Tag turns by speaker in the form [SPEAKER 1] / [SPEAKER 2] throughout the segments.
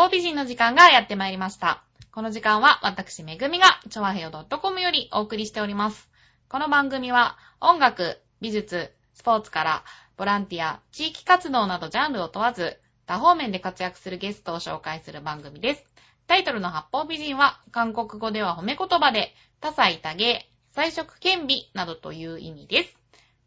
[SPEAKER 1] 方美人の時間がやってまいりました。この時間は私めぐみが、ちょわへよ .com よりお送りしております。この番組は音楽、美術、スポーツからボランティア、地域活動などジャンルを問わず、多方面で活躍するゲストを紹介する番組です。タイトルの八方美人は、韓国語では褒め言葉で、多彩多芸、彩色兼備などという意味です。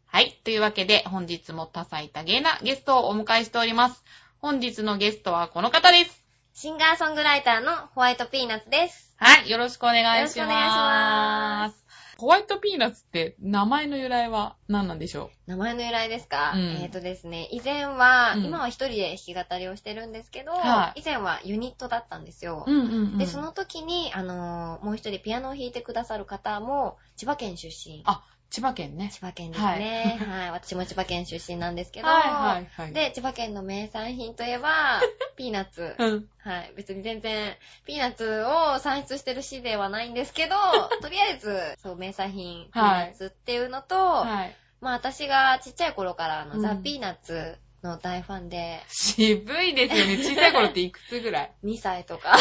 [SPEAKER 1] はい。というわけで、本日も多彩多芸なゲストをお迎えしております。本日のゲストはこの方です。
[SPEAKER 2] シンガーソングライターのホワイトピーナッツです。
[SPEAKER 1] はい。よろしくお願いします。
[SPEAKER 2] よろしくお願いします。
[SPEAKER 1] ホワイトピーナッツって名前の由来は何なんでしょ
[SPEAKER 2] 名前の由来ですか、
[SPEAKER 1] うん
[SPEAKER 2] えっ、とですね、以前は、
[SPEAKER 1] うん
[SPEAKER 2] 今は一人で弾き語りをしてるんですけど、
[SPEAKER 1] はい
[SPEAKER 2] 以前はユニットだったんですよ。
[SPEAKER 1] ううんうん、うん。
[SPEAKER 2] で、その時に、あのーもう一人ピアノを弾いてくださる方も、千葉県出身。
[SPEAKER 1] あ、千葉県ね。
[SPEAKER 2] 千葉県ですね。はい、私も千葉県出身なんですけど、
[SPEAKER 1] はいはいはい。、
[SPEAKER 2] で、千葉県の名産品といえば、ピーナッツ。
[SPEAKER 1] うん。
[SPEAKER 2] はい。別に全然、ピーナッツを産出してる市ではないんですけど、とりあえず、そう、名産品、ピーナッツっていうのと、
[SPEAKER 1] はい。
[SPEAKER 2] まあ私がちっちゃい頃からあの、
[SPEAKER 1] うん
[SPEAKER 2] ザ・ピーナッツの大ファンで、
[SPEAKER 1] 渋いですよね。小さい頃っていくつぐらい
[SPEAKER 2] ？2歳とか。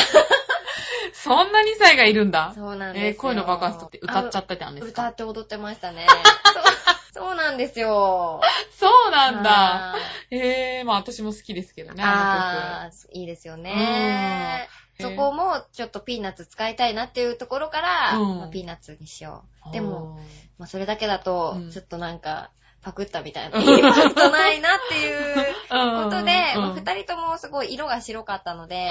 [SPEAKER 1] そんな2歳がいるんだ。
[SPEAKER 2] そうなんですよ。
[SPEAKER 1] えー、声の爆発とって歌っちゃったってなんですか
[SPEAKER 2] 歌って踊ってましたね。そ うそうなんですよ。
[SPEAKER 1] そうなんだ。
[SPEAKER 2] は
[SPEAKER 1] へえー、まあ私も好きですけど
[SPEAKER 2] い
[SPEAKER 1] ね、あ
[SPEAKER 2] あー、いいですよね。
[SPEAKER 1] うん
[SPEAKER 2] そこもちょっとピーナッツ使いたいなっていうところから、
[SPEAKER 1] うん
[SPEAKER 2] まあピーナッツにしよ
[SPEAKER 1] の曲。
[SPEAKER 2] でも、まあそれだけだと
[SPEAKER 1] うん、
[SPEAKER 2] ちょっとなんか、パクったみたいな、インパクトないなっていう
[SPEAKER 1] こ
[SPEAKER 2] ことで、まあ
[SPEAKER 1] うん、
[SPEAKER 2] 二人ともすごい色が白かったので、で、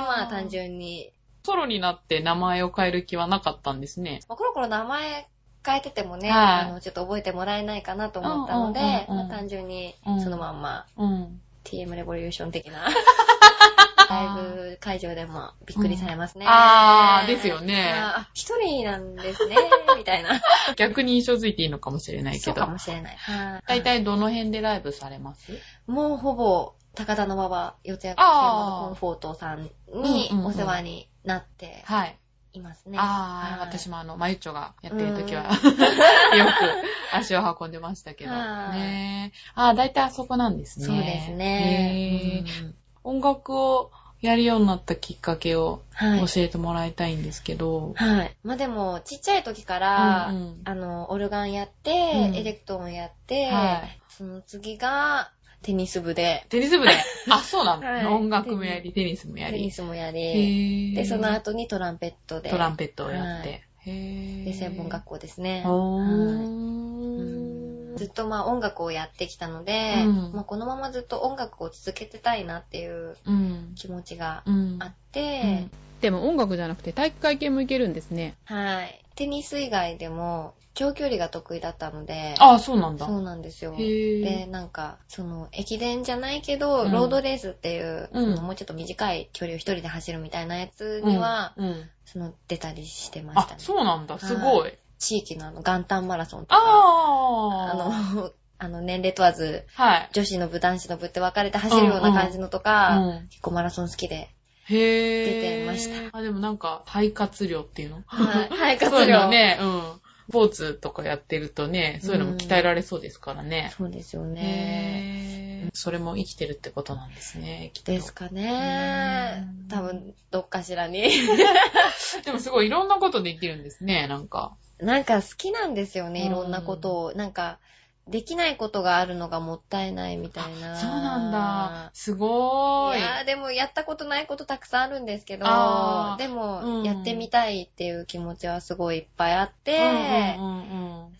[SPEAKER 2] まあ単純に、
[SPEAKER 1] ソロになって名前を変える気はなかったんですね。
[SPEAKER 2] まあ、コロコロ名前変えててもね、
[SPEAKER 1] はい
[SPEAKER 2] あの、ちょっと覚えてもらえないかなと思ったので、
[SPEAKER 1] うんうんうんうん
[SPEAKER 2] まあ単純に
[SPEAKER 1] うん
[SPEAKER 2] そのまんま、
[SPEAKER 1] うん。
[SPEAKER 2] TM レボリューション的な、ライブ会場でもびっくりされますね。
[SPEAKER 1] あーですよね
[SPEAKER 2] 一人なんですね、みたいな。
[SPEAKER 1] 逆に印象づいていいのかもしれないけど
[SPEAKER 2] そうかも。しれない。はい
[SPEAKER 1] 大体どの辺でライブされます？
[SPEAKER 2] もうほぼ、高田の馬場四谷
[SPEAKER 1] あー
[SPEAKER 2] コンフォートさんに
[SPEAKER 1] うんうんうん
[SPEAKER 2] お世話になって
[SPEAKER 1] はい。
[SPEAKER 2] いますね。
[SPEAKER 1] ああ、
[SPEAKER 2] はい
[SPEAKER 1] 私もあの、まゆっちょがやってる時は、
[SPEAKER 2] うん
[SPEAKER 1] よく足を運んでましたけど。
[SPEAKER 2] はい
[SPEAKER 1] ねえああ、大体あそこなんですね。
[SPEAKER 2] そうですね。
[SPEAKER 1] へえ
[SPEAKER 2] うん
[SPEAKER 1] 音楽をやるようになったきっかけを
[SPEAKER 2] はい。
[SPEAKER 1] 教えてもらいたいんですけど。
[SPEAKER 2] はい。まあでも、ちっちゃい時から、
[SPEAKER 1] うんうん
[SPEAKER 2] あの、オルガンやって、
[SPEAKER 1] うん
[SPEAKER 2] エレクトーンやって、
[SPEAKER 1] はい
[SPEAKER 2] その次が、テニス部で、
[SPEAKER 1] テニス部で？あ、そうなんだ。
[SPEAKER 2] はい。
[SPEAKER 1] 音楽もやり、テニスもやり。
[SPEAKER 2] テニスもや
[SPEAKER 1] へ
[SPEAKER 2] り、
[SPEAKER 1] ー。
[SPEAKER 2] で、その後にトランペットで、
[SPEAKER 1] トランペットをやって。
[SPEAKER 2] はい。で、専門学校ですね。
[SPEAKER 1] お
[SPEAKER 2] はい。
[SPEAKER 1] ー
[SPEAKER 2] ずっとまあ音楽をやってきたので、
[SPEAKER 1] うん。
[SPEAKER 2] まあこのままずっと音楽を続けてたいなっていう
[SPEAKER 1] うん。
[SPEAKER 2] 気持ちが
[SPEAKER 1] うん。
[SPEAKER 2] あって、
[SPEAKER 1] でも音楽じゃなくて体育会系もいけるんですね。
[SPEAKER 2] はい。テニス以外でも長距離が得意だったので、
[SPEAKER 1] ああ、そうなんだ。
[SPEAKER 2] そうなんですよ。で、なんか、その、駅伝じゃないけど、
[SPEAKER 1] うん
[SPEAKER 2] ロードレースっていう、
[SPEAKER 1] うん
[SPEAKER 2] もうちょっと短い距離を一人で走るみたいなやつには、
[SPEAKER 1] うんうん
[SPEAKER 2] その、出たりしてました
[SPEAKER 1] あ
[SPEAKER 2] ね、。
[SPEAKER 1] そうなんだ。すごい。
[SPEAKER 2] 地域のあの、元旦マラソンとか、
[SPEAKER 1] あ
[SPEAKER 2] あ
[SPEAKER 1] あ。
[SPEAKER 2] の、あの、年齢問わず、
[SPEAKER 1] はい。
[SPEAKER 2] 女子の部、男子の部って分かれて走るような感じのとか、
[SPEAKER 1] うん
[SPEAKER 2] 結構マラソン好きで。
[SPEAKER 1] へぇ
[SPEAKER 2] 出てました。
[SPEAKER 1] あ、でもなんか、肺活量っていうの？
[SPEAKER 2] はい。はい、
[SPEAKER 1] そう
[SPEAKER 2] 活量。
[SPEAKER 1] いうのね、うん。スポーツとかやってるとね、そういうのも鍛えられそうですからね。
[SPEAKER 2] そうですよね。
[SPEAKER 1] それも生きてるってことなんですね、きっと
[SPEAKER 2] ですかね
[SPEAKER 1] うん。
[SPEAKER 2] 多分、どっかしらに。
[SPEAKER 1] でもすごいいろんなことできるんですね、なんか。
[SPEAKER 2] なんか好きなんですよね、
[SPEAKER 1] うん
[SPEAKER 2] いろんなことを。なんか、できないことがあるのがもったいないみたいな。
[SPEAKER 1] そうなんだ。すごーい。
[SPEAKER 2] いやーでもやったことないことたくさんあるんですけどでも、
[SPEAKER 1] うん
[SPEAKER 2] やってみたいっていう気持ちはすごいいっぱいあって、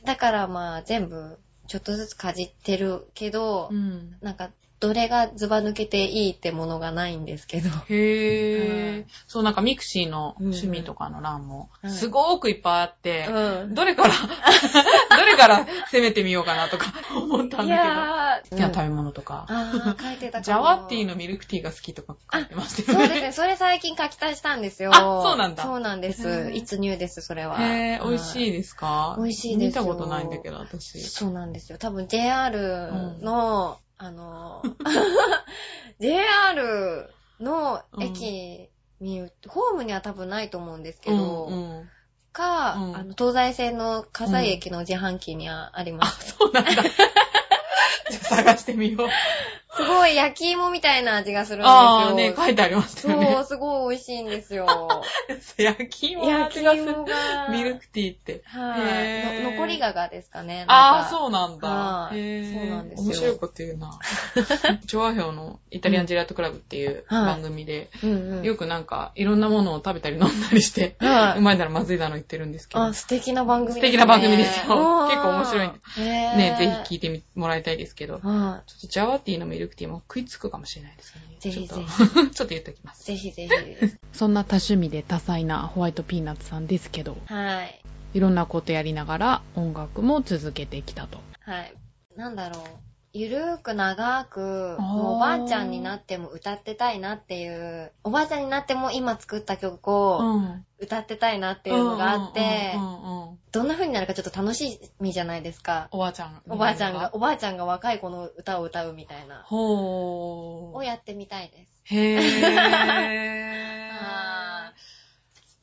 [SPEAKER 2] だからまあ全部ちょっとずつかじってるけど、
[SPEAKER 1] うんうん。
[SPEAKER 2] なんかどれがズバ抜けていいってものがないんですけど。
[SPEAKER 1] へぇ
[SPEAKER 2] うん
[SPEAKER 1] そう、なんかミクシーの趣味とかの欄も、
[SPEAKER 2] うん
[SPEAKER 1] すごーくいっぱいあって、
[SPEAKER 2] うん。
[SPEAKER 1] どれから、どれから攻めてみようかなとか 思ったん
[SPEAKER 2] い
[SPEAKER 1] だ
[SPEAKER 2] やー、
[SPEAKER 1] けど。好きな食べ物とか。
[SPEAKER 2] あー書いてたかも
[SPEAKER 1] ジャワティーのミルクティーが好きとか書いてましたよね。
[SPEAKER 2] そうですね。それ最近書き足したんですよ。
[SPEAKER 1] あそうなんだ
[SPEAKER 2] そうなんで
[SPEAKER 1] へ
[SPEAKER 2] す。
[SPEAKER 1] ー
[SPEAKER 2] いつニューです、それは。
[SPEAKER 1] へぇ美味しい
[SPEAKER 2] で
[SPEAKER 1] ですか？
[SPEAKER 2] 美味しいですよ
[SPEAKER 1] 見たことないんだけど、私。
[SPEAKER 2] そうなんですよ。多分 JR の、あの、JR の駅に、ホームには多分ないと思うんですけど、
[SPEAKER 1] うんうん
[SPEAKER 2] か、
[SPEAKER 1] うん
[SPEAKER 2] あの、東西線の葛西駅の自販機にはありま
[SPEAKER 1] あ、
[SPEAKER 2] す。
[SPEAKER 1] そうなんだ。じゃあ探してみよう。
[SPEAKER 2] すごい焼き芋みたいな味がするんですよ。
[SPEAKER 1] ああ、ね、書いてありましたよね。
[SPEAKER 2] そう、すごい美味しいんですよ。
[SPEAKER 1] 焼き芋の
[SPEAKER 2] 焼き
[SPEAKER 1] 味がする。ミルクティーって。
[SPEAKER 2] はい、残りががですかね。
[SPEAKER 1] ああ、
[SPEAKER 2] う。
[SPEAKER 1] そうなんだ。
[SPEAKER 2] はそうなんですよ
[SPEAKER 1] 面白いこと言うな。調和表のイタリアンジェラートクラブっていう
[SPEAKER 2] はい
[SPEAKER 1] 番組で。よくなんかいろんなものを食べたり飲んだりして、
[SPEAKER 2] はい。
[SPEAKER 1] うまいだらまずいだの言ってるんですけど
[SPEAKER 2] あ、、素敵な番組
[SPEAKER 1] 素敵な番組ですよ
[SPEAKER 2] うん
[SPEAKER 1] 結構面白いんで。ね、ぜひ聞いてみもらいたいですけど、ちょ
[SPEAKER 2] は
[SPEAKER 1] っとジャワティーのミルクティーも食いつくかもしれないですよね。
[SPEAKER 2] ぜひぜ
[SPEAKER 1] ちょっと言っておきます。
[SPEAKER 2] い。ぜひぜひ。
[SPEAKER 1] そんな多趣味で多彩なホワイトピーナッツさんですけど、
[SPEAKER 2] はい。
[SPEAKER 1] いろんなことやりながら音楽も続けてきたと。
[SPEAKER 2] はい。なんだろう。ゆるーく長
[SPEAKER 1] ー
[SPEAKER 2] もうおばあちゃんになっても歌ってたいなっていう、おばあちゃんになっても今作った曲を
[SPEAKER 1] ん。
[SPEAKER 2] 歌ってたいなっていうのがあってどんな風になるかちょっと楽しみじゃないですか。
[SPEAKER 1] おばあちゃん。
[SPEAKER 2] おばあちゃんが、。おばあちゃんが若い子の歌を歌うみたいな。
[SPEAKER 1] ほー。
[SPEAKER 2] をやってみたいです。
[SPEAKER 1] へ
[SPEAKER 2] あ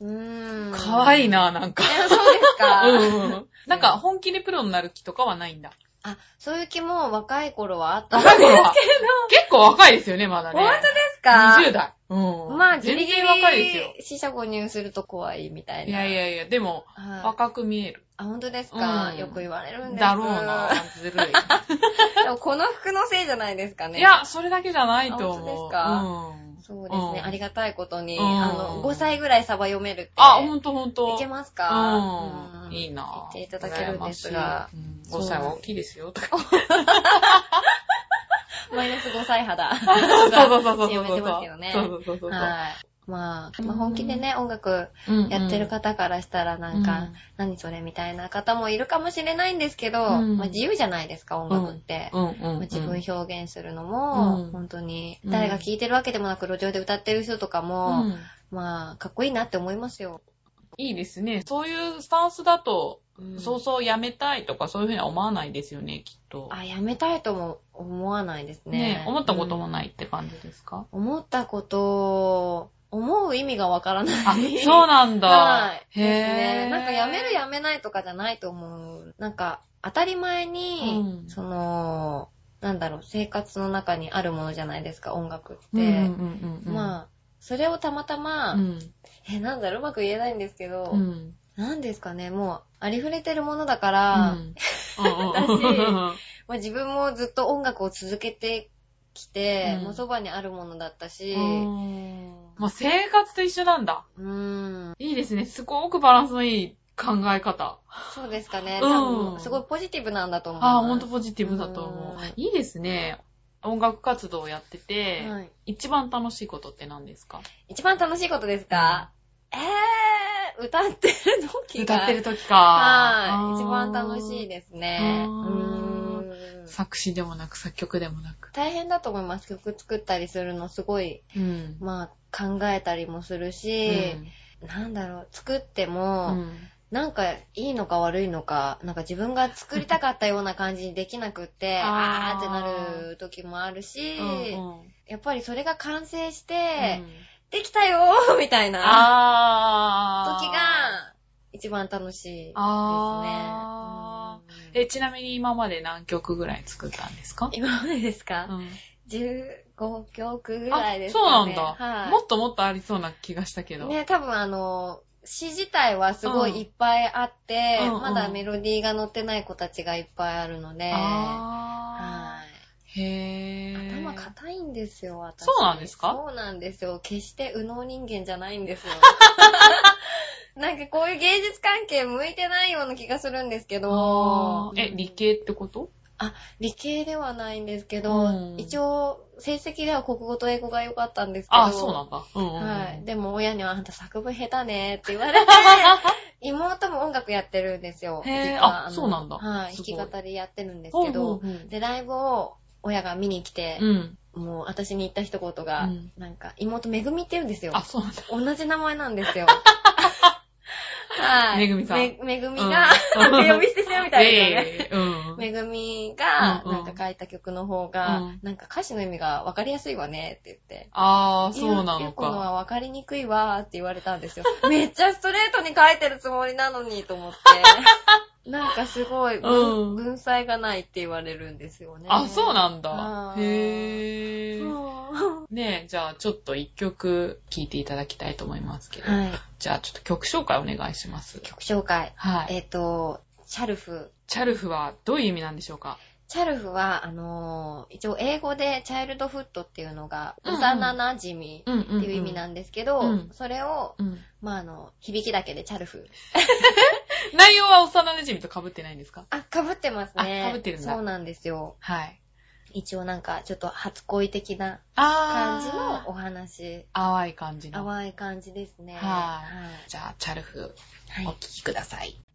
[SPEAKER 1] ー。
[SPEAKER 2] うーん。
[SPEAKER 1] かわいいな、なんか。
[SPEAKER 2] え。そうですか、
[SPEAKER 1] うん。なんか、本気でプロになる気とかはないんだ。
[SPEAKER 2] あ、そういう気も若い頃はあったんですけ
[SPEAKER 1] 結構若いですよね、まだね。
[SPEAKER 2] 本当ですか
[SPEAKER 1] ？20代。うん。
[SPEAKER 2] まあ、ギリギリ
[SPEAKER 1] 全然若いですよ。
[SPEAKER 2] 死者誤入すると怖いみたいな。
[SPEAKER 1] いやいやいや、でも、
[SPEAKER 2] はい
[SPEAKER 1] 若く見える。
[SPEAKER 2] あ、本当ですか、
[SPEAKER 1] うん
[SPEAKER 2] よく言われるんです
[SPEAKER 1] だろうな、ずるい。
[SPEAKER 2] でもこの服のせいじゃないですかね。
[SPEAKER 1] いや、それだけじゃないと
[SPEAKER 2] あ本当
[SPEAKER 1] 思う。
[SPEAKER 2] ですか？
[SPEAKER 1] うん
[SPEAKER 2] そうですね、
[SPEAKER 1] うん
[SPEAKER 2] ありがたいことに、
[SPEAKER 1] うん
[SPEAKER 2] あの、5歳ぐらいサバ読めるって。
[SPEAKER 1] あ、ほんとほんと。
[SPEAKER 2] いけますか？
[SPEAKER 1] うん。いいな
[SPEAKER 2] 言っていただけるんですが、
[SPEAKER 1] 羨ましい。うん5歳は大きいですよ。
[SPEAKER 2] マイナス5歳肌。
[SPEAKER 1] そうそうそうそうそう。
[SPEAKER 2] やめてますけどね。
[SPEAKER 1] そうそうそうそう。
[SPEAKER 2] はい。まあ、まあ、本気でね、音楽
[SPEAKER 1] うん
[SPEAKER 2] やってる方からしたらなんか、
[SPEAKER 1] うん
[SPEAKER 2] 何それみたいな方もいるかもしれないんですけど、
[SPEAKER 1] うん
[SPEAKER 2] まあ自由じゃないですか、音楽って。
[SPEAKER 1] うんうんうん
[SPEAKER 2] まあ自分表現するのも、
[SPEAKER 1] うん
[SPEAKER 2] 本当に、
[SPEAKER 1] うん
[SPEAKER 2] 誰が聴いてるわけでもなく、路上で歌ってる人とかも、
[SPEAKER 1] うん
[SPEAKER 2] まあ、かっこいいなって思いますよ。
[SPEAKER 1] いいですね。そういうスタンスだと、
[SPEAKER 2] うん
[SPEAKER 1] そうそうやめたいとかそういうふうには思わないですよね、きっと。
[SPEAKER 2] あ、やめたいとも思わないですね。
[SPEAKER 1] ね思ったことも
[SPEAKER 2] い。
[SPEAKER 1] ないって感じですか、
[SPEAKER 2] 思ったこと、思う意味がわからない。
[SPEAKER 1] あ、そうなんだ。
[SPEAKER 2] はい。
[SPEAKER 1] へぇ
[SPEAKER 2] ね。なんかやめるやめないとかじゃないと思う。なんか当たり前に、
[SPEAKER 1] うん
[SPEAKER 2] その、なんだろう、生活の中にあるものじゃないですか、音楽って。
[SPEAKER 1] うんうんうんうん、
[SPEAKER 2] まあ、それをたまたま、
[SPEAKER 1] うん、
[SPEAKER 2] え、なんだろう、うまく言えないんですけど、
[SPEAKER 1] うん。
[SPEAKER 2] なんですかね、もう、ありふれてるものだから、
[SPEAKER 1] うん
[SPEAKER 2] だしまあ、自分もずっと音楽を続けてきて、
[SPEAKER 1] うん
[SPEAKER 2] もうそばにあるものだったし、
[SPEAKER 1] う
[SPEAKER 2] うん
[SPEAKER 1] もう生活と一緒なんだ。
[SPEAKER 2] ーん、
[SPEAKER 1] いいですね。すごくバランスのいい考え方。
[SPEAKER 2] そうですかね。
[SPEAKER 1] うん
[SPEAKER 2] 多分、すごいポジティブなんだと思います。
[SPEAKER 1] ああ、ほんとポジティブだと思う
[SPEAKER 2] うん。
[SPEAKER 1] いいですね。音楽活動をやってて、
[SPEAKER 2] はい。
[SPEAKER 1] 一番楽しいことって何ですか？
[SPEAKER 2] 一番楽しいことですか、えー、歌ってる時が。
[SPEAKER 1] 歌ってる時か。
[SPEAKER 2] はい。一番楽しい
[SPEAKER 1] で
[SPEAKER 2] ですね。
[SPEAKER 1] 作詞でもなく作曲でもなく。
[SPEAKER 2] 大変だと思います。曲作ったりするのすごい、
[SPEAKER 1] うん。
[SPEAKER 2] まあ、考えたりもするし、なんだろう、作って
[SPEAKER 1] う
[SPEAKER 2] も、
[SPEAKER 1] ん。
[SPEAKER 2] なんかいいのか悪いのか、なんか自分が作りたかったような感じにできなくって、
[SPEAKER 1] あー。
[SPEAKER 2] ってなる時もあるし、
[SPEAKER 1] うんうん。
[SPEAKER 2] やっぱりそれが完成し
[SPEAKER 1] う
[SPEAKER 2] て、
[SPEAKER 1] ん。
[SPEAKER 2] できたよーみたいな時が一番楽しいですね。
[SPEAKER 1] あ
[SPEAKER 2] うん。
[SPEAKER 1] え、ちなみに今まで何曲ぐらい作ったんですか？
[SPEAKER 2] 今までですか、
[SPEAKER 1] うん
[SPEAKER 2] ?15 曲ぐらいですかね。
[SPEAKER 1] あそうなんだ、
[SPEAKER 2] はい。
[SPEAKER 1] もっともっとありそうな気がしたけど。
[SPEAKER 2] ね、多分あの、詩自体はすごいいっぱいあって、
[SPEAKER 1] うんうん
[SPEAKER 2] まだメロディーが載ってない子たちがいっぱいあるので、
[SPEAKER 1] あ
[SPEAKER 2] はい。
[SPEAKER 1] ーへー。
[SPEAKER 2] 頭硬いんですよ、私。
[SPEAKER 1] そうなんですか？
[SPEAKER 2] そうなんですよ。決して右脳人間じゃないんですよ。なんかこういう芸術関係向いてないような気がするんですけ
[SPEAKER 1] あ
[SPEAKER 2] ど
[SPEAKER 1] ー。え、理系ってこと？
[SPEAKER 2] あ、理系ではないんですけど、
[SPEAKER 1] うん
[SPEAKER 2] 一応、成績では国語と英語が良かったんですけど。
[SPEAKER 1] あ、そうなんだ。うんうんうん。
[SPEAKER 2] はい。でも親にはあんた作文下手ねって言われて、妹も音楽やってるんですよ。
[SPEAKER 1] へあそうなんだ
[SPEAKER 2] はい。弾き語りやってるんですけど、
[SPEAKER 1] ほうほう
[SPEAKER 2] で、ライブを親が見に来て、
[SPEAKER 1] うん。
[SPEAKER 2] もう私に言った一言が、
[SPEAKER 1] うん
[SPEAKER 2] なんか、妹めぐみって言うんですよ。
[SPEAKER 1] あ、そうなんだ。
[SPEAKER 2] 同じ名前なんですよ。はい。
[SPEAKER 1] めぐみさん
[SPEAKER 2] めめぐみが、
[SPEAKER 1] う
[SPEAKER 2] 呼び捨てしてるみたいですよね。めぐみが、なんか書いた曲の方が、
[SPEAKER 1] うん
[SPEAKER 2] なんか歌詞の意味が分かりやすいわねって言って。
[SPEAKER 1] ああ、そうなの
[SPEAKER 2] ゆうこの
[SPEAKER 1] か。
[SPEAKER 2] は分かりにくいわーって言われたんですよ。めっちゃストレートに書いてるつもりなのにと思って。なんかすごい、
[SPEAKER 1] うん
[SPEAKER 2] 文才がないって言われるんですよね。
[SPEAKER 1] あ、そうなんだ
[SPEAKER 2] あ。ー
[SPEAKER 1] へー。
[SPEAKER 2] そう
[SPEAKER 1] ねえ、じゃあちょっと一曲聴いていただきたいと思いますけど。
[SPEAKER 2] はい。
[SPEAKER 1] じゃあちょっと曲紹介お願いします。
[SPEAKER 2] 曲紹介。
[SPEAKER 1] はい。
[SPEAKER 2] えっ、と、チャルフ。
[SPEAKER 1] チャルフはどういう意味なんでしょうか？
[SPEAKER 2] チャルフは、あのー一応英語でチャイルドフットっていうのが、
[SPEAKER 1] うんうん
[SPEAKER 2] 幼馴染
[SPEAKER 1] うんうん、うん。
[SPEAKER 2] っていう意味なんですけど、
[SPEAKER 1] うん
[SPEAKER 2] それを、
[SPEAKER 1] うん。
[SPEAKER 2] まあ、あの、響きだけでチャルフ。
[SPEAKER 1] 内容は幼馴染と被ってないんですか？
[SPEAKER 2] あ、被ってますね。
[SPEAKER 1] あ被ってるんだ
[SPEAKER 2] そうなんですよ。
[SPEAKER 1] はい。
[SPEAKER 2] 一応なんか、ちょっと初恋的な
[SPEAKER 1] あ
[SPEAKER 2] 感じのお話。
[SPEAKER 1] 淡い感じの。
[SPEAKER 2] 淡い感じですね。
[SPEAKER 1] はいじゃあ、チャルフ、
[SPEAKER 2] はい。
[SPEAKER 1] お聴きください。
[SPEAKER 3] 勘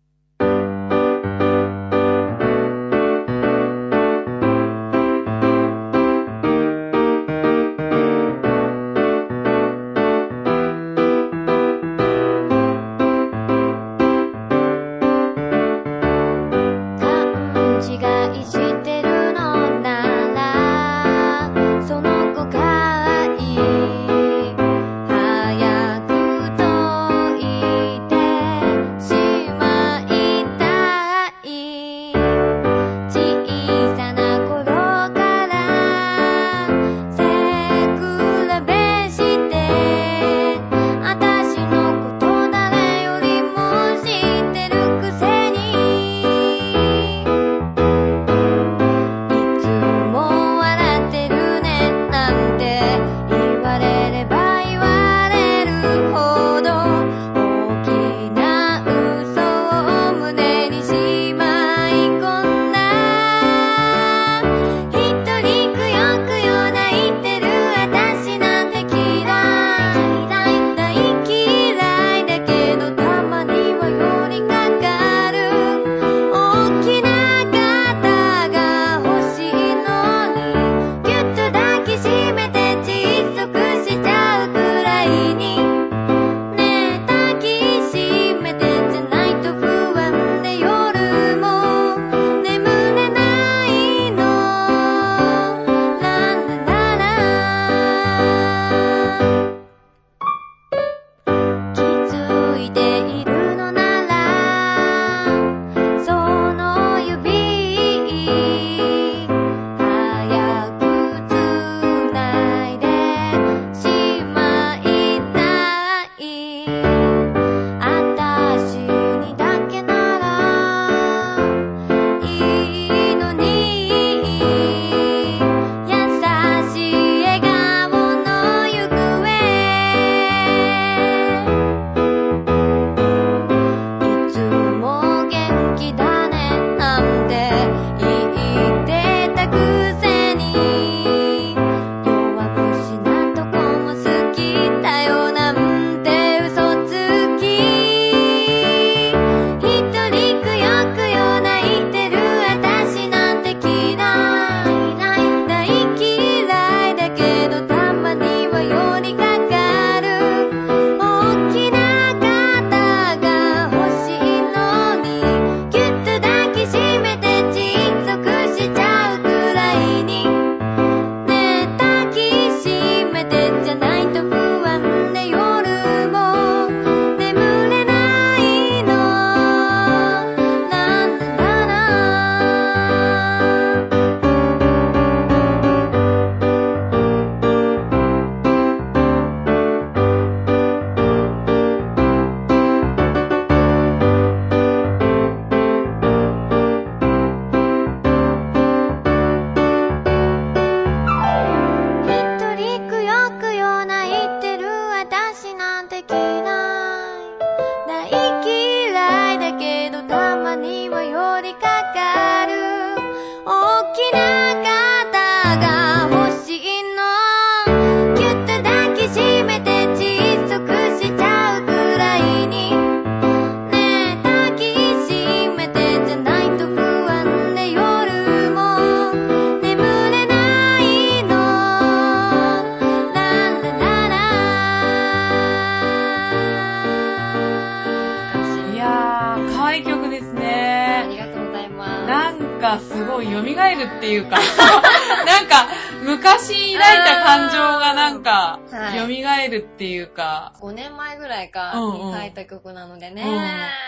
[SPEAKER 1] るっていうか、なんか、昔抱いた感情がなんか、
[SPEAKER 2] はい
[SPEAKER 1] 蘇るっていうか、
[SPEAKER 2] 5年前ぐらいか
[SPEAKER 1] うんうん
[SPEAKER 2] に書いた曲なのでね。
[SPEAKER 1] うん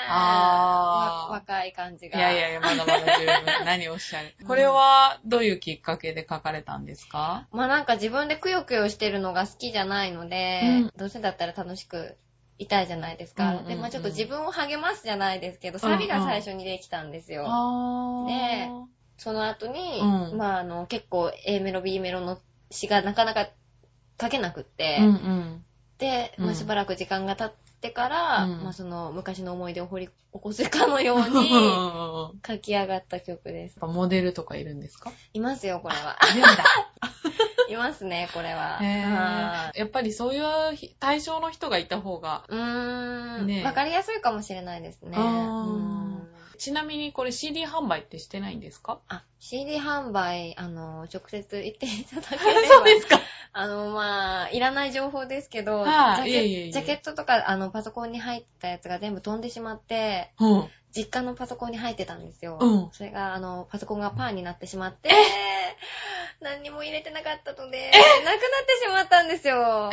[SPEAKER 1] あー
[SPEAKER 2] わ若い感じ
[SPEAKER 1] い
[SPEAKER 2] が。
[SPEAKER 1] やいやいや、まだまだ十分。何をおっしゃる？これは、どういうきっかけで書かれたんですか？
[SPEAKER 2] まあなんか自分でくよくよしてるのが好きじゃないので、
[SPEAKER 1] うん
[SPEAKER 2] どうせだったら楽しくいたいじゃないですか。
[SPEAKER 1] うんうんうん
[SPEAKER 2] で、まあちょっと自分を励ますじゃないですけど、
[SPEAKER 1] うんうん
[SPEAKER 2] サビが最初にできたんですよ。
[SPEAKER 1] あ
[SPEAKER 2] でその後に、
[SPEAKER 1] うん
[SPEAKER 2] まああの、結構 A メロ、B メロの詩がなかなか書けなくって、
[SPEAKER 1] うんうん。
[SPEAKER 2] で、ま
[SPEAKER 1] うん
[SPEAKER 2] あしばらく時間が経ってから、
[SPEAKER 1] うん
[SPEAKER 2] まあその昔の思い出を掘り起こすかのよう
[SPEAKER 1] や
[SPEAKER 2] に
[SPEAKER 1] っ
[SPEAKER 2] 書き上がった曲です。
[SPEAKER 1] ぱモデルとかいるんですか？
[SPEAKER 2] いますよ、これは。
[SPEAKER 1] いるんだ。
[SPEAKER 2] いますね、これは。
[SPEAKER 1] やっぱりそういうひ対象の人がいた方が。
[SPEAKER 2] い。うーん。
[SPEAKER 1] ねえ
[SPEAKER 2] わかりやすいかもしれないですね。
[SPEAKER 1] ちなみにこれ CD 販売ってしてないんですか？
[SPEAKER 2] あ、CD 販売、あの、直接言っていただければ。
[SPEAKER 1] そうですか。
[SPEAKER 2] あの、まあ、いらない情報ですけど、
[SPEAKER 1] はい
[SPEAKER 2] ジャケ
[SPEAKER 1] いえいえいえ
[SPEAKER 2] ジャケットとか、あの、パソコンに入ったやつが全部飛んでしまって、
[SPEAKER 1] うん。
[SPEAKER 2] 実家のパソコンに入ってたんですよ。
[SPEAKER 1] うん
[SPEAKER 2] それが、あの、パソコンがパーになってしまって、何にも入れてなかったので、なくなってしまったんですよ。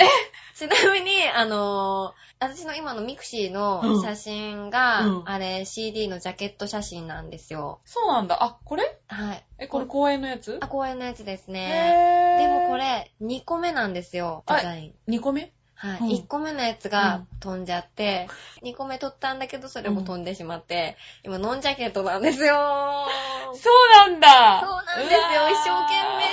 [SPEAKER 2] ちなみに、あの、私の今のミクシーの写真が、
[SPEAKER 1] うんうん
[SPEAKER 2] あれ、CD のジャケット写真なんですよ。
[SPEAKER 1] そうなんだ。あ、これ？
[SPEAKER 2] はい。
[SPEAKER 1] え、これ公園のやつ？
[SPEAKER 2] あ、公園のやつですね。でもこれ、2個目なんですよ、デザイン。
[SPEAKER 1] 2個目？
[SPEAKER 2] はい。
[SPEAKER 1] うん
[SPEAKER 2] 1個目のやつが飛んじゃって、2個目取ったんだけど、それも飛んでしまって、今、ノンジャケットなんですよ。
[SPEAKER 1] そうなんだ
[SPEAKER 2] そうなんですよ。一生懸命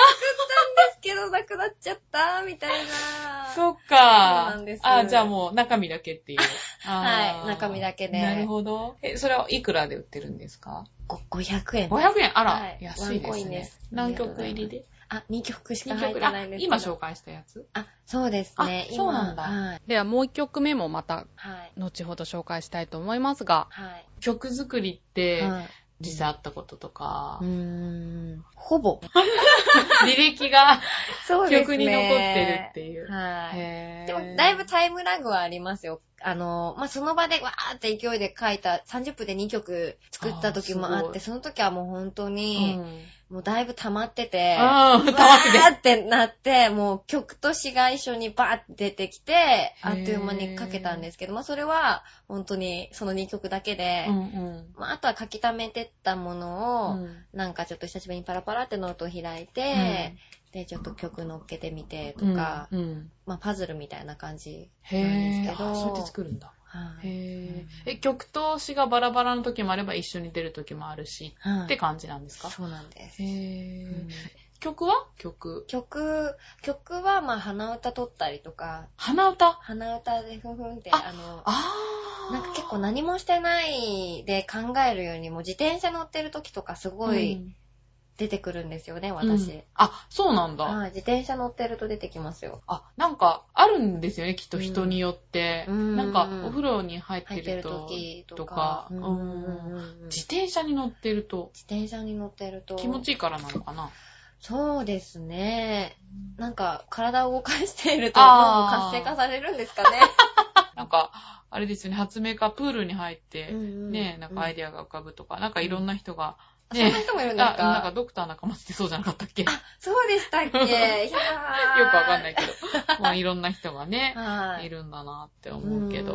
[SPEAKER 2] 作ったんですけど、なくなっちゃった、みたいな。
[SPEAKER 1] そっか。
[SPEAKER 2] そうなんです
[SPEAKER 1] あ、じゃあもう中身だけっていう。
[SPEAKER 2] はい中身だけで
[SPEAKER 1] なるほど。え、それはいくらで売ってるんですか？
[SPEAKER 2] ご500円。
[SPEAKER 1] ?500 円。あら、
[SPEAKER 2] はい
[SPEAKER 1] 安いで
[SPEAKER 2] ワンコイ
[SPEAKER 1] すね
[SPEAKER 2] ンです。
[SPEAKER 1] 何曲入りで？
[SPEAKER 2] あ、2曲しか
[SPEAKER 1] 2
[SPEAKER 2] 入ってないんですけど。
[SPEAKER 1] 今紹介したやつ？
[SPEAKER 2] あ、そうですね。
[SPEAKER 1] あそうなんだ
[SPEAKER 2] 今はい。
[SPEAKER 4] ではもう一曲目もまた
[SPEAKER 2] はい。
[SPEAKER 4] 後ほど紹介したいと思いますが、
[SPEAKER 2] はい。
[SPEAKER 1] 曲作りって、
[SPEAKER 2] はい
[SPEAKER 1] 実際あったこととか
[SPEAKER 2] うー、ん。ほぼ。
[SPEAKER 1] 履歴が
[SPEAKER 2] そう
[SPEAKER 1] 曲に残ってるっていう。
[SPEAKER 2] はい。でも、だいぶタイムラグはありますよ。あの、まあ、その場でわーって勢いで書いた、30分で2曲作った時もあって、その時はもう本当
[SPEAKER 1] う
[SPEAKER 2] に、
[SPEAKER 1] ん。
[SPEAKER 2] もうだいぶ溜まってて、
[SPEAKER 1] ああ、
[SPEAKER 2] わ
[SPEAKER 1] 溜まってて。
[SPEAKER 2] ーってなって、もう曲と詩が一緒にバーって出てきて、
[SPEAKER 1] ー
[SPEAKER 2] あっという間に書けたんですけど、まあ、それは本当にその2曲だけで、
[SPEAKER 1] うんうん。
[SPEAKER 2] まあ、あとは書き溜めてったものを、
[SPEAKER 1] うん
[SPEAKER 2] なんかちょっと久しぶりにパラパラってノートを開いて、で、ちょっと曲乗っけてみてとか、
[SPEAKER 1] うんうん
[SPEAKER 2] まあパズルみたいな感じ
[SPEAKER 1] へ
[SPEAKER 2] なん。ですけど
[SPEAKER 1] あそうやって作るんだ。
[SPEAKER 2] はい。
[SPEAKER 1] へ。え、曲と詩がバラバラの時もあれば一緒に出る時もあるし、
[SPEAKER 2] はい
[SPEAKER 1] って感じなんですか？
[SPEAKER 2] そうなんです。
[SPEAKER 1] へ
[SPEAKER 2] う
[SPEAKER 1] ぇー
[SPEAKER 2] ん。
[SPEAKER 1] 曲は？曲？
[SPEAKER 2] 曲、曲はまあ鼻歌取ったりとか、
[SPEAKER 1] 鼻歌？
[SPEAKER 2] 鼻歌でふんふんって、
[SPEAKER 1] あ
[SPEAKER 2] あの、
[SPEAKER 1] あー。
[SPEAKER 2] なんか結構何もしてないで考えるよりも自転車乗ってる時とかすごい
[SPEAKER 1] うん
[SPEAKER 2] 出てくるんですよね、
[SPEAKER 1] うん
[SPEAKER 2] 私。
[SPEAKER 1] あ、そうなんだ。
[SPEAKER 2] はい、自転車乗ってると出てきますよ。
[SPEAKER 1] あ、なんか、あるんですよね、きっと人によって。
[SPEAKER 2] うん
[SPEAKER 1] なんか、お風呂に入って
[SPEAKER 2] る
[SPEAKER 1] ると、
[SPEAKER 2] 時とか。
[SPEAKER 1] 自転車に乗ってると、
[SPEAKER 2] 自転車に乗ってると。
[SPEAKER 1] 気持ちいいからなのかな。
[SPEAKER 2] そうですね。なんか、体を動かしていると、活性化されるんですかね。
[SPEAKER 1] なんか、あれですよね、発明家プールに入って、ね、なんかアイデアが浮かぶとか、なんかいろんな人が、
[SPEAKER 2] あそんな人もいるんです
[SPEAKER 1] あ、なんか
[SPEAKER 2] か
[SPEAKER 1] ドクター仲間ってそうじゃなかったっけ？よ
[SPEAKER 2] そうでしたっけ？いや
[SPEAKER 1] くわかんない
[SPEAKER 2] け
[SPEAKER 1] けど、まあいろんな人がね、
[SPEAKER 2] はい。
[SPEAKER 1] いるんだなって思うけど。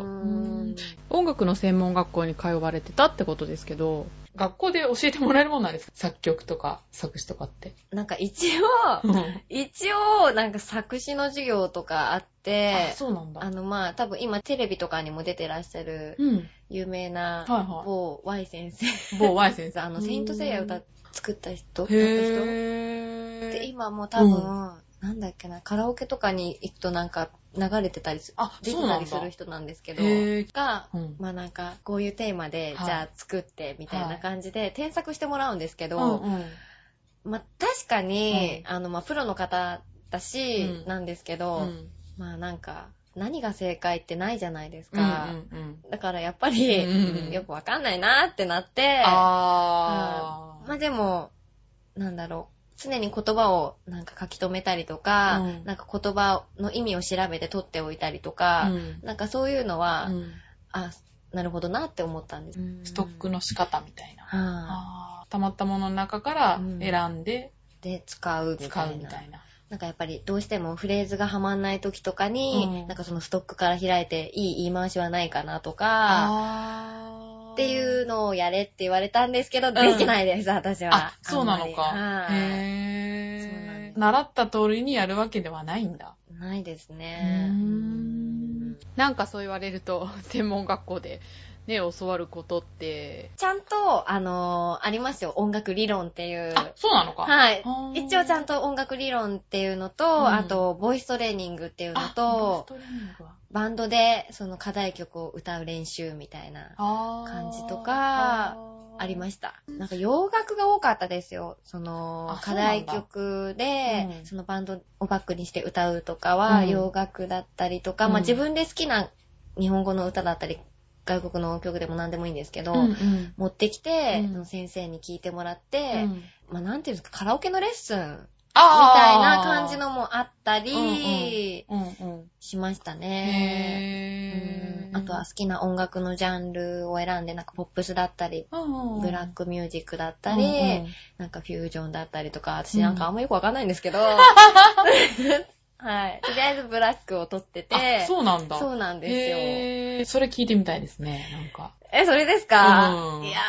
[SPEAKER 4] 音楽の専門学校に通われてたってことですけど、
[SPEAKER 1] 学校で教えてもらえるもんなんですか？作曲とか作詞とかって。
[SPEAKER 2] なんか一応、
[SPEAKER 1] うん
[SPEAKER 2] 一応、なんか作詞の授業とかあって
[SPEAKER 1] あ、、そうなんだ。
[SPEAKER 2] あのまあ多分今テレビとかにも出てらっしゃる
[SPEAKER 1] うん。
[SPEAKER 2] 有名な某 Y 先生。
[SPEAKER 1] い。某 Y 先生。
[SPEAKER 2] あの、セイントセイヤ歌っ作った人歌った人で。今もう多分、なんだっけな、カラオケとかに行くとなんか流れてたりす
[SPEAKER 1] あ、
[SPEAKER 2] 出て。たりする人なんですけど、が、
[SPEAKER 1] うん。
[SPEAKER 2] まあなんか、こういうテーマで、
[SPEAKER 1] はい。
[SPEAKER 2] じゃあ作って、みたいな感じで、添削してもらうんですけ
[SPEAKER 1] う
[SPEAKER 2] ど、
[SPEAKER 1] んうん。
[SPEAKER 2] まあ確かに、
[SPEAKER 1] う
[SPEAKER 2] あの、まあプロの方だし、
[SPEAKER 1] うん。
[SPEAKER 2] なんですけど、
[SPEAKER 1] うん。
[SPEAKER 2] まあなんか、何が正解ってないじゃないです
[SPEAKER 1] うんう
[SPEAKER 2] か。
[SPEAKER 1] んうん。
[SPEAKER 2] だからやっぱり、
[SPEAKER 1] うんうんうん。
[SPEAKER 2] よくわかんないなってなって、
[SPEAKER 1] あー。
[SPEAKER 2] まあでも、なんだろう。常に言葉をなんか書き留めたりとか、
[SPEAKER 1] うん
[SPEAKER 2] なんか言葉の意味を調べて取っておいたりとか、
[SPEAKER 1] うん
[SPEAKER 2] なんかそういうのは、
[SPEAKER 1] うん
[SPEAKER 2] あ、なるほどなって思ったんです。
[SPEAKER 1] ストックの仕方みたいな。溜まったものの中から
[SPEAKER 2] うん
[SPEAKER 1] 選んで
[SPEAKER 2] で使うみ
[SPEAKER 1] 使
[SPEAKER 2] たいな。
[SPEAKER 1] うみたいな。
[SPEAKER 2] なんかやっぱりどうしてもフレーズがはまんない時とかに、
[SPEAKER 1] うん
[SPEAKER 2] なんかそのストックから開いていい言い回しはないかなとか、
[SPEAKER 1] あ
[SPEAKER 2] っていうのをやれって言われたんですけど、
[SPEAKER 1] ん
[SPEAKER 2] できないです、私は。
[SPEAKER 1] あ、そうなのか。
[SPEAKER 2] はい
[SPEAKER 1] へー。習った通りにやるわけではないんだ。
[SPEAKER 2] ないです
[SPEAKER 1] う
[SPEAKER 2] ね。
[SPEAKER 1] ーん
[SPEAKER 4] なんかそう言われると、専門学校でね、教わることって、
[SPEAKER 2] ちゃんと、あのーありますよ、音楽理論っていう。
[SPEAKER 1] あ、そうなのか。
[SPEAKER 2] はい。一応ちゃんと音楽理論っていうのと、
[SPEAKER 1] うん。
[SPEAKER 2] あと、ボイストレーニングっていうの
[SPEAKER 1] あ
[SPEAKER 2] と、バンドでその課題曲を歌う練習みたいな、感じとかありました。なんか洋楽が多かったですよ。その
[SPEAKER 1] あ、
[SPEAKER 2] 課題曲で
[SPEAKER 1] う、ん。
[SPEAKER 2] そのバンドをバックにして歌うとかは
[SPEAKER 1] うん。
[SPEAKER 2] 洋楽だったりとか、
[SPEAKER 1] うん。
[SPEAKER 2] まあ自分で好きな日本語の歌だったり、外国の曲でも何でもいいんですけど、
[SPEAKER 1] うんうん。
[SPEAKER 2] 持ってきて、
[SPEAKER 1] うん。
[SPEAKER 2] 先生に聞いてもらって、
[SPEAKER 1] うん。
[SPEAKER 2] まあなんていうんですか、カラオケのレッスンみたいな感じのもあったり。しましたね。あとは好きな音楽のジャンルを選んで、なんかポップスだったり、ブラックミュージックだった
[SPEAKER 1] うん
[SPEAKER 2] り、
[SPEAKER 1] うん。
[SPEAKER 2] なんかフュージョンだったりとか、私なんかあんまよくわかんないんですけど、はい。とりあえずブラックを取ってて、
[SPEAKER 1] あ、そうなんだ。
[SPEAKER 2] そうなんですよ。
[SPEAKER 1] へーそれ聞いてみたいですね、なんか。
[SPEAKER 2] え、それですか、
[SPEAKER 1] うん
[SPEAKER 2] いや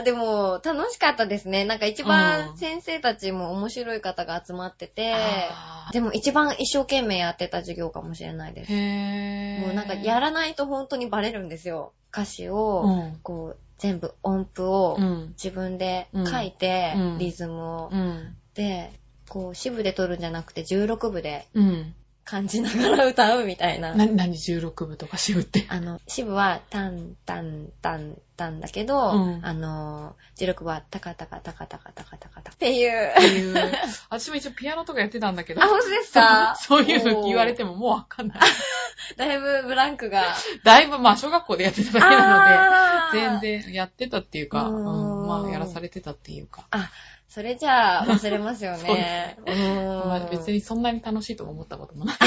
[SPEAKER 2] ー、でも楽しかったですね。なんか一
[SPEAKER 1] う
[SPEAKER 2] 番
[SPEAKER 1] ん
[SPEAKER 2] 先生たちも面白い方が集まってて、
[SPEAKER 1] あー
[SPEAKER 2] でも一番一生懸命やってた授業かもしれないです。
[SPEAKER 1] へー。
[SPEAKER 2] もうなんかやらないと本当にバレるんですよ。歌詞を、
[SPEAKER 1] うん。
[SPEAKER 2] こう、全部音符を
[SPEAKER 1] うん。
[SPEAKER 2] 自分で書いて、
[SPEAKER 1] うん
[SPEAKER 2] リズムを。
[SPEAKER 1] うん。
[SPEAKER 2] で、こう、四部で撮るんじゃなくて16部で
[SPEAKER 1] うん。
[SPEAKER 2] 感じながら歌うみたいな。
[SPEAKER 1] な、何16部とか支部って。
[SPEAKER 2] あの、四部はタンタンタンタンだけど、
[SPEAKER 1] うん
[SPEAKER 2] あの、16部はタカタカタカタカタカタカタっていう
[SPEAKER 1] っ。ていう。私も一応ピアノとかやってたんだけど。
[SPEAKER 2] あ、本当ですか
[SPEAKER 1] そういうの言われてももうわかんない。
[SPEAKER 2] だいぶブランクが。
[SPEAKER 1] だいぶ、まあ、小学校でやってただけなので、全然やってたっていうか、
[SPEAKER 2] う
[SPEAKER 1] うんん、まあ、やらされてたっていうか。
[SPEAKER 2] あ、それじゃあ忘れますよね。
[SPEAKER 1] まあ、
[SPEAKER 2] うん
[SPEAKER 1] 別にそんなに楽しいとも思ったこともない。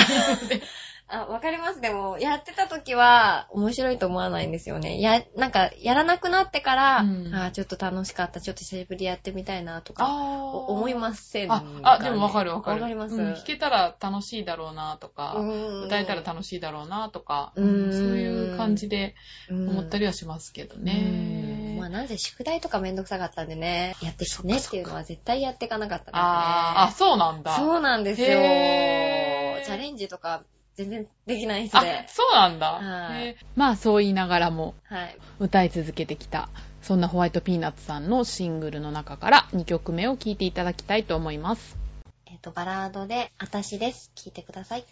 [SPEAKER 2] あ、わかります。でも、やってた時は面白いと思わないんですよね。や、なんか、やらなくなってから、
[SPEAKER 1] うん
[SPEAKER 2] あちょっと楽しかった、ちょっと久しぶりやってみたいなとか、お思い
[SPEAKER 1] す。
[SPEAKER 2] ません
[SPEAKER 1] あ、あ、でもわかるわかる。
[SPEAKER 2] わかります？
[SPEAKER 1] うん弾けたら楽しいだろうなとか、
[SPEAKER 2] うん
[SPEAKER 1] 歌えたら楽しいだろうなとか、
[SPEAKER 2] うん
[SPEAKER 1] そういう感じで思ったり
[SPEAKER 2] は
[SPEAKER 1] はしますけど
[SPEAKER 2] うん
[SPEAKER 1] ね。
[SPEAKER 2] まあ、なんせ宿題とかめんどくさかったんでね、やってきてねっていうのは絶対やっていかなかったですね。
[SPEAKER 1] あーあ、そうなんだ。
[SPEAKER 2] そうなんですよ。チャレンジとか全然できない人
[SPEAKER 1] あ
[SPEAKER 2] で、。
[SPEAKER 1] そうなんだ。
[SPEAKER 2] はい
[SPEAKER 1] へ
[SPEAKER 4] まあそう言いながらも
[SPEAKER 2] はい。
[SPEAKER 4] 歌い続けてきた、そんなホワイトピーナッツさんのシングルの中から2曲目を聴いていただきたいと思います。
[SPEAKER 2] えっ、と、バラードで、あたしです。聞いてください。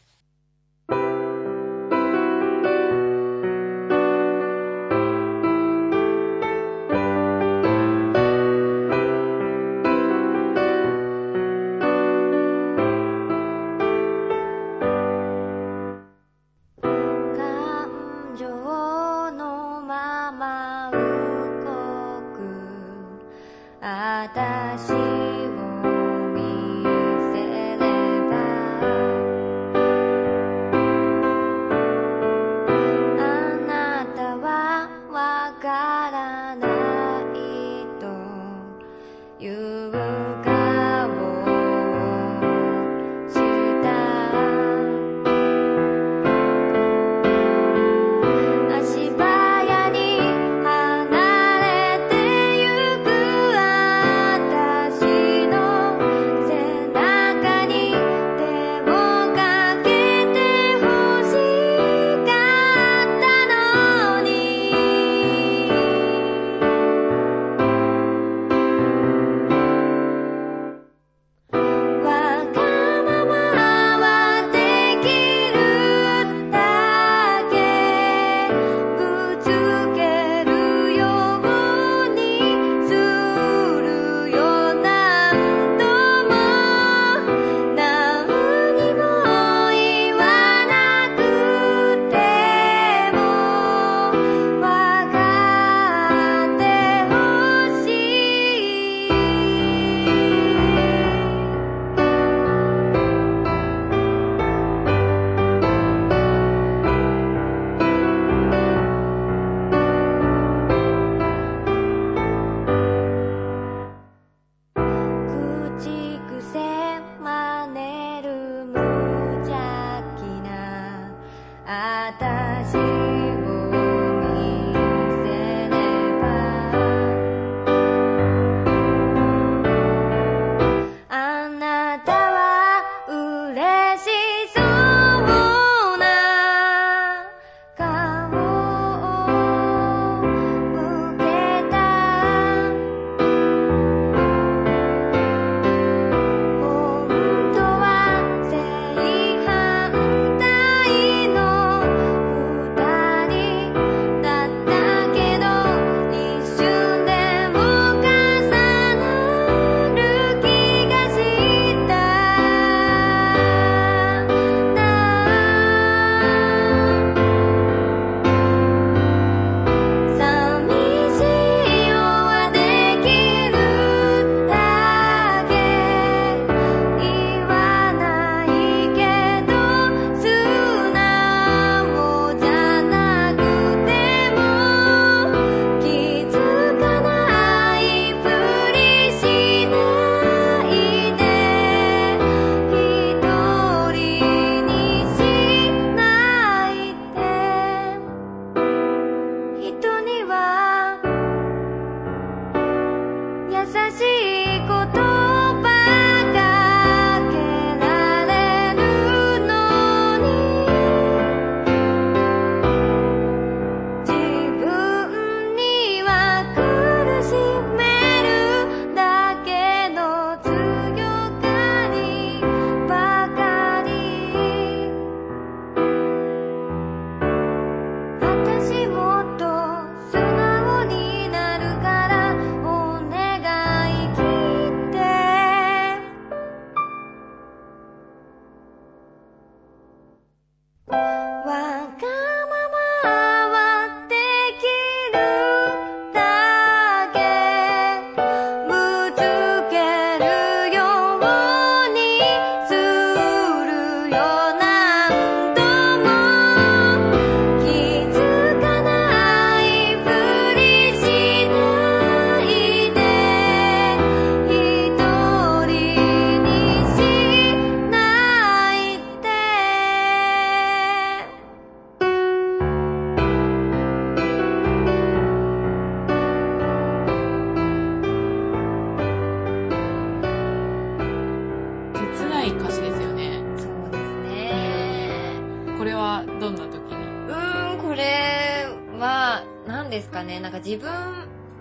[SPEAKER 5] 自分っ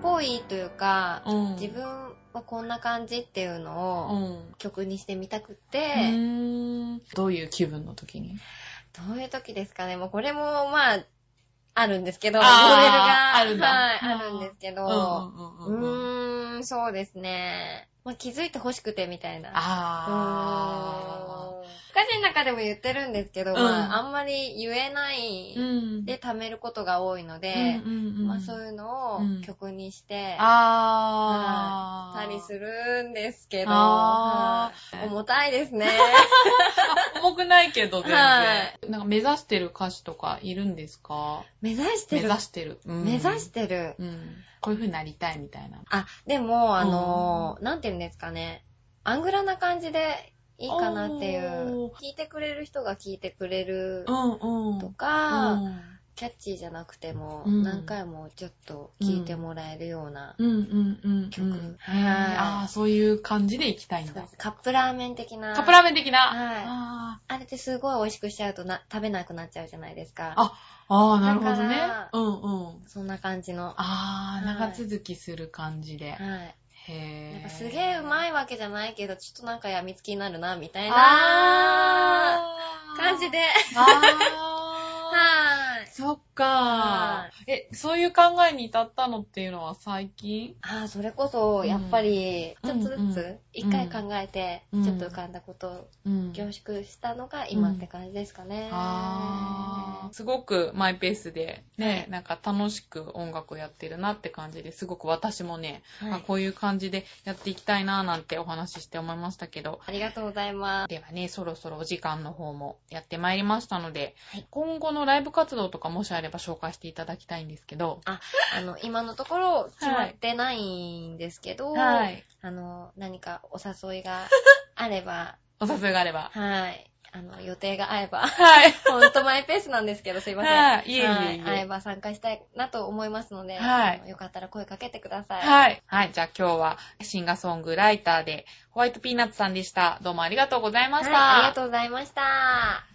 [SPEAKER 2] ぽいというか、
[SPEAKER 1] うん
[SPEAKER 2] 自分はこんな感じっていう
[SPEAKER 1] う
[SPEAKER 2] のを
[SPEAKER 1] ん。
[SPEAKER 2] 曲にしてみたく
[SPEAKER 1] う
[SPEAKER 2] て、
[SPEAKER 1] ーんどういう気分の時に？
[SPEAKER 2] どういう時ですかね。もうこれもまあ、あるんですけど、モデルが。
[SPEAKER 1] あるんだ
[SPEAKER 2] はい、
[SPEAKER 1] うん
[SPEAKER 2] あるんですけど、
[SPEAKER 1] うんうん
[SPEAKER 2] そうですね。まあ、気づいて欲しくてみたいな。
[SPEAKER 1] あ
[SPEAKER 2] う歌詞の中でも言ってるんですけど、
[SPEAKER 1] うん
[SPEAKER 2] まあ、あんまり言えない。で貯めることが多いので、
[SPEAKER 1] うんうんうん
[SPEAKER 2] まあそういうのを
[SPEAKER 1] うん
[SPEAKER 2] 曲にして、
[SPEAKER 1] あー。
[SPEAKER 2] はいたりするんですけど、はい重たいですね。
[SPEAKER 1] 重くないけど全然。
[SPEAKER 2] はい
[SPEAKER 1] なんか目指してる歌手とかいるんですか？
[SPEAKER 2] 目指して
[SPEAKER 1] 目
[SPEAKER 2] る。
[SPEAKER 1] 指してる。うん
[SPEAKER 2] 目指してる。
[SPEAKER 1] うん。こういう風になりたいみたいな。
[SPEAKER 2] あ、でも、あのーなんて言うんですかね。アングラな感じでいいかなっていう。聞いてくれる人が聞いてくれる。とか、
[SPEAKER 1] うん
[SPEAKER 2] キャッチーじゃなくても、
[SPEAKER 1] うん
[SPEAKER 2] 何回もちょっと聞いてもらえるような。曲。
[SPEAKER 1] ああ、そういう感じでいきたいんだ。
[SPEAKER 2] カップラーメン的な。
[SPEAKER 1] カップラーメン的な。
[SPEAKER 2] はい
[SPEAKER 1] あ
[SPEAKER 2] あれってすごい美味しくしちゃうとな食べなくなっちゃうじゃないですか。
[SPEAKER 1] あーあー、なるほどね。うんうん。
[SPEAKER 2] そんな感じの。は
[SPEAKER 1] ああ、
[SPEAKER 2] はい
[SPEAKER 1] 長続きする感じで。
[SPEAKER 2] い。
[SPEAKER 1] へえ。
[SPEAKER 2] なんかすげえうまいわけじゃないけど、ちょっとなんかやみつきになるな、みたいな感じで。
[SPEAKER 1] あ
[SPEAKER 2] はい
[SPEAKER 1] ー。。そっか。
[SPEAKER 2] は
[SPEAKER 1] え、そういう考えに至ったのっていうのは最近？
[SPEAKER 2] ああ、それこそ、やっぱり、
[SPEAKER 1] うん
[SPEAKER 2] ちょっとず
[SPEAKER 1] うん。
[SPEAKER 2] つ、一回考えて、
[SPEAKER 1] うん。
[SPEAKER 2] ちょっと浮かんだことを
[SPEAKER 1] うん。
[SPEAKER 2] 凝縮したのが今って感じですかね。
[SPEAKER 1] あー。すごくマイペースで、ね、
[SPEAKER 2] はい。
[SPEAKER 1] なんか楽しく音楽をやってるなって感じですごく私もね、
[SPEAKER 2] はい。
[SPEAKER 1] あこういう感じでやっていきたいななんてお話しして思いましたけど、
[SPEAKER 2] ありがとうございます。
[SPEAKER 1] ではね、そろそろお時間の方もやってまいりましたので、
[SPEAKER 2] はい。
[SPEAKER 1] 今後のライブ活動とかもしあれば紹介していただきたいんですけど、
[SPEAKER 2] あの、今のところ決まってないんですけど、
[SPEAKER 1] はい。
[SPEAKER 2] あの、何かお誘いが あれば、
[SPEAKER 1] お誘いがあれば。
[SPEAKER 2] はい。あの、予定が合えば、
[SPEAKER 1] はい。
[SPEAKER 2] ほんとマイペースなんですけど、すいません。
[SPEAKER 1] はいいえいえいえ
[SPEAKER 2] えば参加したいなと思いますので、
[SPEAKER 1] はい
[SPEAKER 2] よかったら声かけてください。
[SPEAKER 1] はい。はい。じゃあ今日はシンガーソングライターでホワイトピーナッツさんでした。どうもありがとうございました。
[SPEAKER 2] はいありがとうございました。